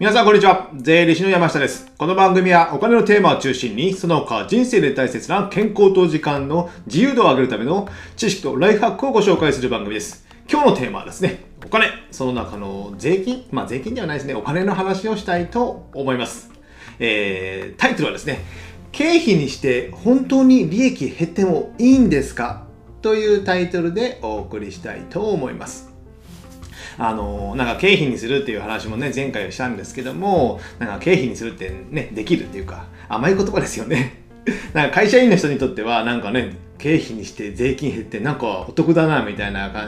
皆さんこんにちは。税理士の山下です。この番組はお金のテーマを中心に、その他人生で大切な健康と時間の自由度を上げるための知識とライフハックをご紹介する番組です。今日のテーマはですね、お金、その中の税金、まあ税金ではないですね、お金の話をしたいと思います。えー、タイトルはですね、経費にして本当に利益減ってもいいんですか？というタイトルでお送りしたいと思います。あのなんか経費にするっていう話もね前回したんですけどもなんか経費にするってねできるっていうか甘い言葉ですよね。なんか会社員の人にとってはなんかね経費にして税金減ってなんかお得だなみたいな考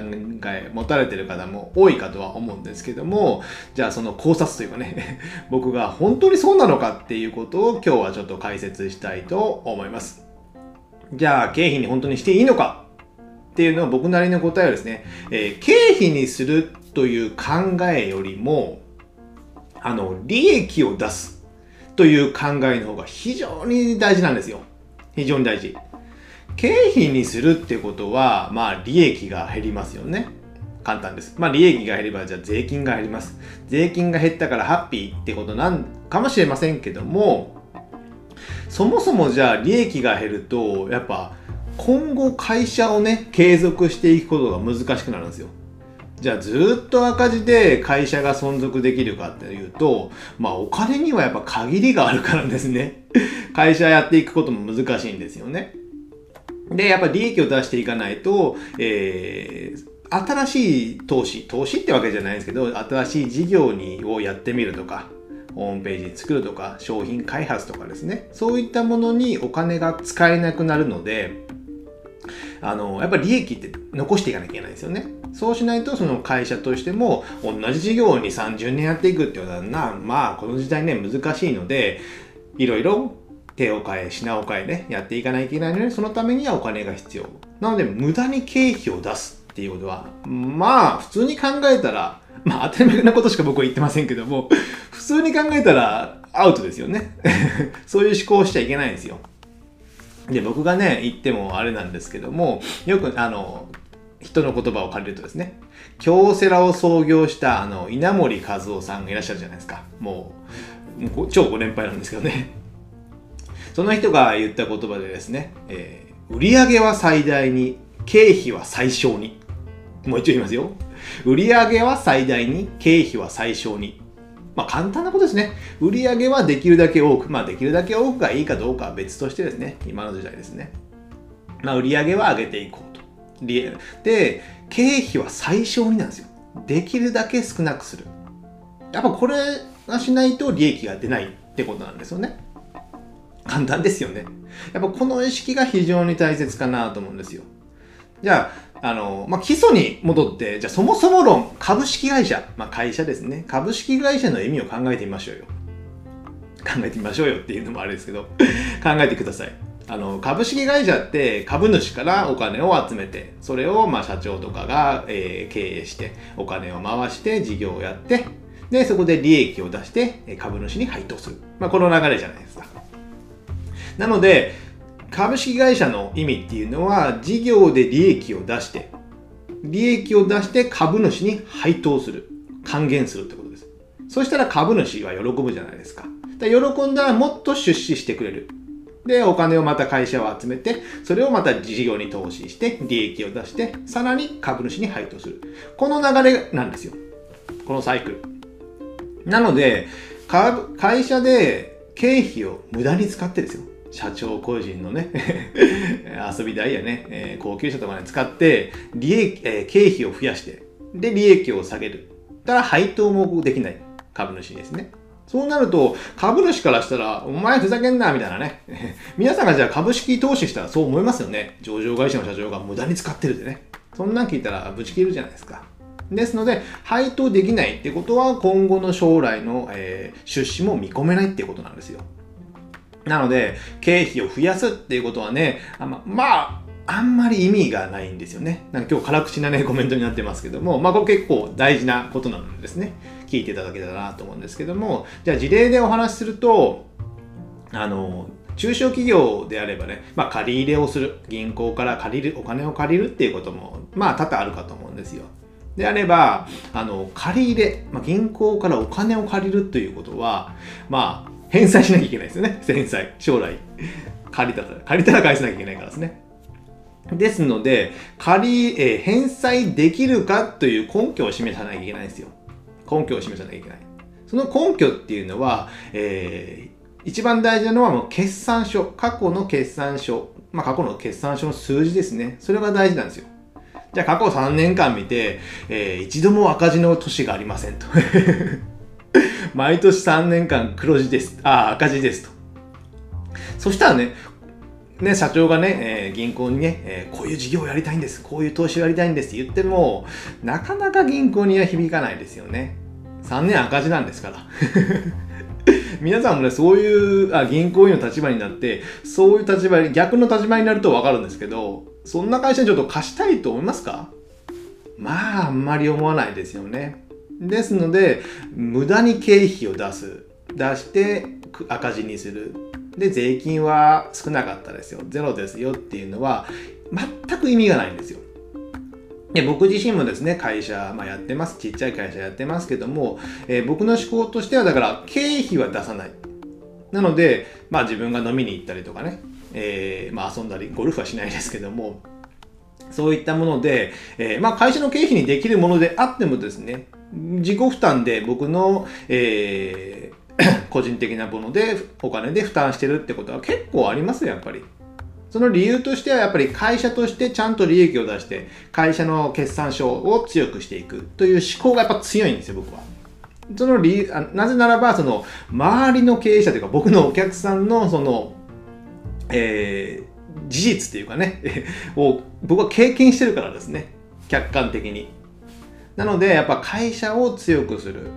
え持たれてる方も多いかとは思うんですけどもじゃあその考察というかね 僕が本当にそうなのかっていうことを今日はちょっと解説したいと思います。じゃあ経費に本当にしていいのかっていうのは僕なりの答えはですね、えー経費にするという考えよりも、あの、利益を出すという考えの方が非常に大事なんですよ。非常に大事。経費にするってことは、まあ利益が減りますよね。簡単です。まあ利益が減ればじゃあ税金が減ります。税金が減ったからハッピーってことなんかもしれませんけども、そもそもじゃあ利益が減ると、やっぱ今後会社をね、継続していくことが難しくなるんですよ。じゃあずっと赤字で会社が存続できるかっていうと、まあお金にはやっぱ限りがあるからですね。会社やっていくことも難しいんですよね。で、やっぱ利益を出していかないと、えー新しい投資、投資ってわけじゃないんですけど、新しい事業にをやってみるとか、ホームページ作るとか、商品開発とかですね、そういったものにお金が使えなくなるので、あの、やっぱり利益って残していかなきゃいけないですよね。そうしないと、その会社としても、同じ事業に30年やっていくってことはな、まあ、この時代ね、難しいので、いろいろ手を変え、品を変えね、やっていかないといけないので、そのためにはお金が必要。なので、無駄に経費を出すっていうことは、まあ、普通に考えたら、まあ、当たり前なことしか僕は言ってませんけども、普通に考えたら、アウトですよね。そういう思考をしちゃいけないんですよ。で、僕がね、言ってもあれなんですけども、よく、あの、人の言葉を借りるとですね、京セラを創業した、あの、稲森和夫さんがいらっしゃるじゃないですか。もう、もう超ご年配なんですけどね。その人が言った言葉でですね、えー売上は最大に、経費は最小に。もう一度言いますよ。売上は最大に、経費は最小に。まあ簡単なことですね。売り上げはできるだけ多く、まあできるだけ多くがいいかどうかは別としてですね、今の時代ですね。まあ売り上げは上げていこうと。で、経費は最小になんですよ。できるだけ少なくする。やっぱこれがしないと利益が出ないってことなんですよね。簡単ですよね。やっぱこの意識が非常に大切かなと思うんですよ。じゃあ、あの、まあ、基礎に戻って、じゃあそもそも論、株式会社、まあ、会社ですね。株式会社の意味を考えてみましょうよ。考えてみましょうよっていうのもあれですけど、考えてください。あの、株式会社って株主からお金を集めて、それをま社長とかが、えー経営して、お金を回して事業をやって、で、そこで利益を出して株主に配当する。まあ、この流れじゃないですか。なので、株式会社の意味っていうのは、事業で利益を出して、利益を出して株主に配当する。還元するってことです。そしたら株主は喜ぶじゃないですか。で喜んだらもっと出資してくれる。で、お金をまた会社を集めて、それをまた事業に投資して、利益を出して、さらに株主に配当する。この流れなんですよ。このサイクル。なので、会社で経費を無駄に使ってですよ。社長個人のね、遊び代やね、えー高級車とかに使って、利益、えー経費を増やして、で、利益を下げる。だから配当もできない株主ですね。そうなると、株主からしたら、お前ふざけんな、みたいなね。皆さんがじゃあ株式投資したらそう思いますよね。上場会社の社長が無駄に使ってるでね。そんなん聞いたらぶち切るじゃないですか。ですので、配当できないってことは、今後の将来の、えー出資も見込めないってことなんですよ。なので、経費を増やすっていうことはね、あままあ、あんまり意味がないんですよね。なんか今日辛口なね、コメントになってますけども、まあこれ結構大事なことなんですね。聞いていただけたらなと思うんですけども、じゃあ事例でお話しすると、あの、中小企業であればね、まあ借り入れをする。銀行から借りる、お金を借りるっていうことも、まあ多々あるかと思うんですよ。であれば、あの、借り入れ、まあ、銀行からお金を借りるということは、まあ、返済しなきゃいけないですよね。返済。将来。借りたら、借りたら返さなきゃいけないからですね。ですので、借り、えー、返済できるかという根拠を示さなきゃいけないんですよ。根拠を示さなきゃいけない。その根拠っていうのは、えー、一番大事なのはもう決算書。過去の決算書。まあ、過去の決算書の数字ですね。それが大事なんですよ。じゃあ過去3年間見て、えー、一度も赤字の年がありませんと。毎年3年間黒字です。あ、赤字ですと。そしたらね、ね、社長がね、えー、銀行にね、えー、こういう事業をやりたいんです、こういう投資をやりたいんですって言っても、なかなか銀行には響かないですよね。3年赤字なんですから。皆さんもね、そういうあ銀行員の立場になって、そういう立場に、逆の立場になるとわかるんですけど、そんな会社にちょっと貸したいと思いますか？まあ、あんまり思わないですよね。ですので、無駄に経費を出す。出して赤字にする。で、税金は少なかったですよ。ゼロですよっていうのは、全く意味がないんですよ。で僕自身もですね、会社、まあ、やってます。ちっちゃい会社やってますけども、えー、僕の思考としては、だから、経費は出さない。なので、まあ自分が飲みに行ったりとかね、えー、まあ遊んだり、ゴルフはしないですけども、そういったもので、えー、まあ会社の経費にできるものであってもですね、自己負担で僕の、えー、個人的なものでお金で負担してるってことは結構ありますよ、やっぱり。その理由としてはやっぱり会社としてちゃんと利益を出して会社の決算書を強くしていくという思考がやっぱ強いんですよ、僕は。その理由、なぜならば、その周りの経営者というか僕のお客さんのその、えー、事実っていうかね、を僕は経験してるからですね。客観的に。なので、やっぱ会社を強くする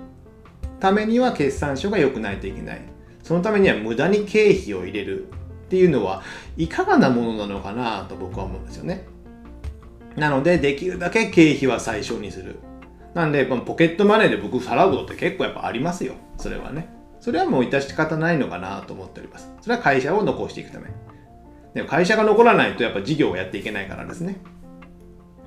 ためには決算書が良くないといけない。そのためには無駄に経費を入れるっていうのはいかがなものなのかなと僕は思うんですよね。なので、できるだけ経費は最小にする。なんで、ポケットマネーで僕払うことって結構やっぱありますよ。それはね。それはもう致し方ないのかなと思っております。それは会社を残していくため。でも会社が残らないとやっぱ事業をやっていけないからですね。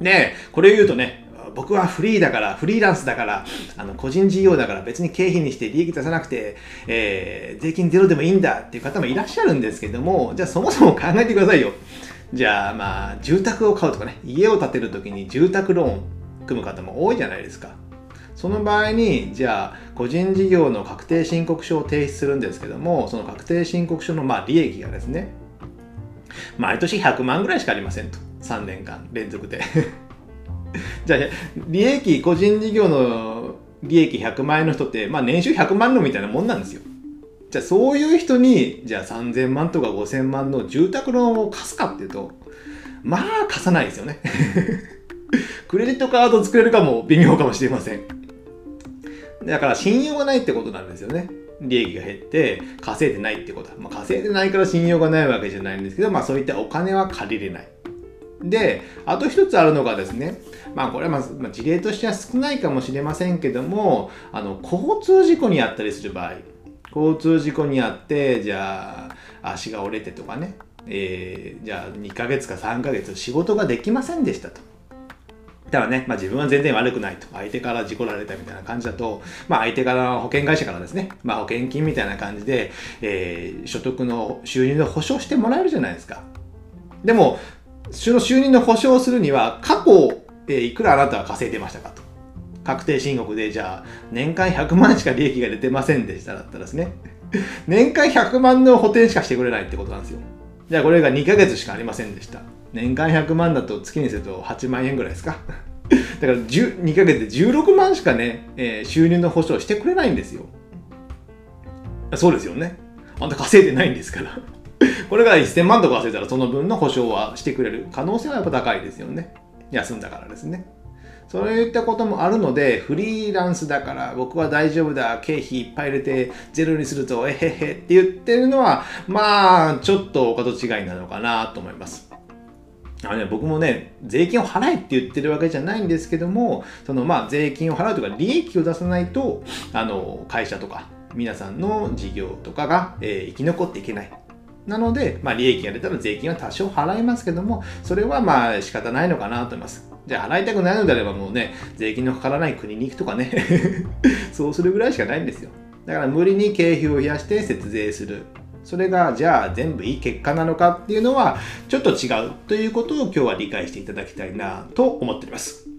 で、これを言うとね、僕はフリーだから、フリーランスだから、あの個人事業だから別に経費にして利益出さなくて、えー、税金ゼロでもいいんだっていう方もいらっしゃるんですけども、じゃあそもそも考えてくださいよ。じゃあまあ、住宅を買うとかね、家を建てるときに住宅ローン組む方も多いじゃないですか。その場合に、じゃあ、個人事業の確定申告書を提出するんですけども、その確定申告書のまあ利益がですね、毎年100万ぐらいしかありませんと。3年間連続でじゃあ、利益、個人事業の利益100万円の人って、まあ年収100万のみたいなもんなんですよ。じゃあそういう人に、じゃあ3000万とか5000万の住宅ローンを貸すかっていうと、まあ貸さないですよね。クレジットカード作れるかも微妙かもしれません。だから信用がないってことなんですよね。利益が減って稼いでないってことは。まあ、稼いでないから信用がないわけじゃないんですけど、まあそういったお金は借りれない。で、あと一つあるのがですね、まあこれはまず、まあ、事例としては少ないかもしれませんけども、あの、交通事故にあったりする場合、交通事故にあって、じゃあ足が折れてとかね、えー、じゃあ2ヶ月か3ヶ月仕事ができませんでしたと。ただね、まあ、自分は全然悪くないと。相手から事故られたみたいな感じだと、まあ、相手から保険会社からですね、まあ、保険金みたいな感じで、えー、所得の収入の保証してもらえるじゃないですか。でも、その収入の保証をするには、過去、えー、いくらあなたは稼いでましたかと。確定申告で、じゃあ、年間100万しか利益が出てませんでしただったらですね、年間100万の補填しかしてくれないってことなんですよ。じゃあ、これが2ヶ月しかありませんでした。年間100万だと月にすると8万円ぐらいですか。だから2ヶ月で16万しかね、えー、収入の保証してくれないんですよ。そうですよね。あんた稼いでないんですから。これが1000万とか忘れたらその分の保証はしてくれる可能性はやっぱ高いですよね。休んだからですね。そういったこともあるので、フリーランスだから僕は大丈夫だ、経費いっぱい入れてゼロにすると、えへへって言ってるのは、まあ、ちょっとお門違いなのかなと思います。あのね、僕もね、税金を払えって言ってるわけじゃないんですけども、そのまあ税金を払うとか利益を出さないと、あの、会社とか皆さんの事業とかが、えー、生き残っていけない。なので、まあ、利益が出たら税金は多少払いますけども、それはまあ仕方ないのかなと思います。じゃあ払いたくないのであればもうね、税金のかからない国に行くとかね、そうするぐらいしかないんですよ。だから無理に経費を増やして節税する。それがじゃあ全部いい結果なのかっていうのはちょっと違うということを今日は理解していただきたいなと思っております。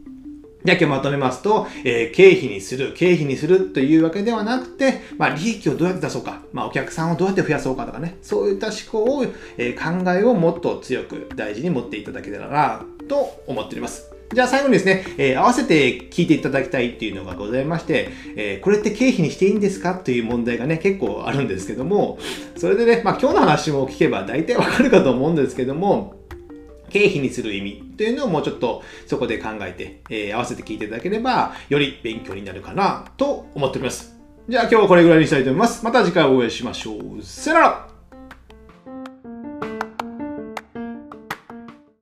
じゃあ今日まとめますと、えー、経費にする、経費にするというわけではなくて、まあ、利益をどうやって出そうか、まあ、お客さんをどうやって増やそうかとかね、そういった思考を、えー、考えをもっと強く大事に持っていただけたらなと思っております。じゃあ最後にですね、えー、合わせて聞いていただきたいっていうのがございまして、えー、これって経費にしていいんですかという問題がね、結構あるんですけども、それでね、まあ今日の話も聞けば大体わかるかと思うんですけども、経費にする意味というのをもうちょっとそこで考えて、えー、合わせて聞いていただければ、より勉強になるかなと思っております。じゃあ今日はこれぐらいにしたいと思います。また次回お会いしましょう。さよなら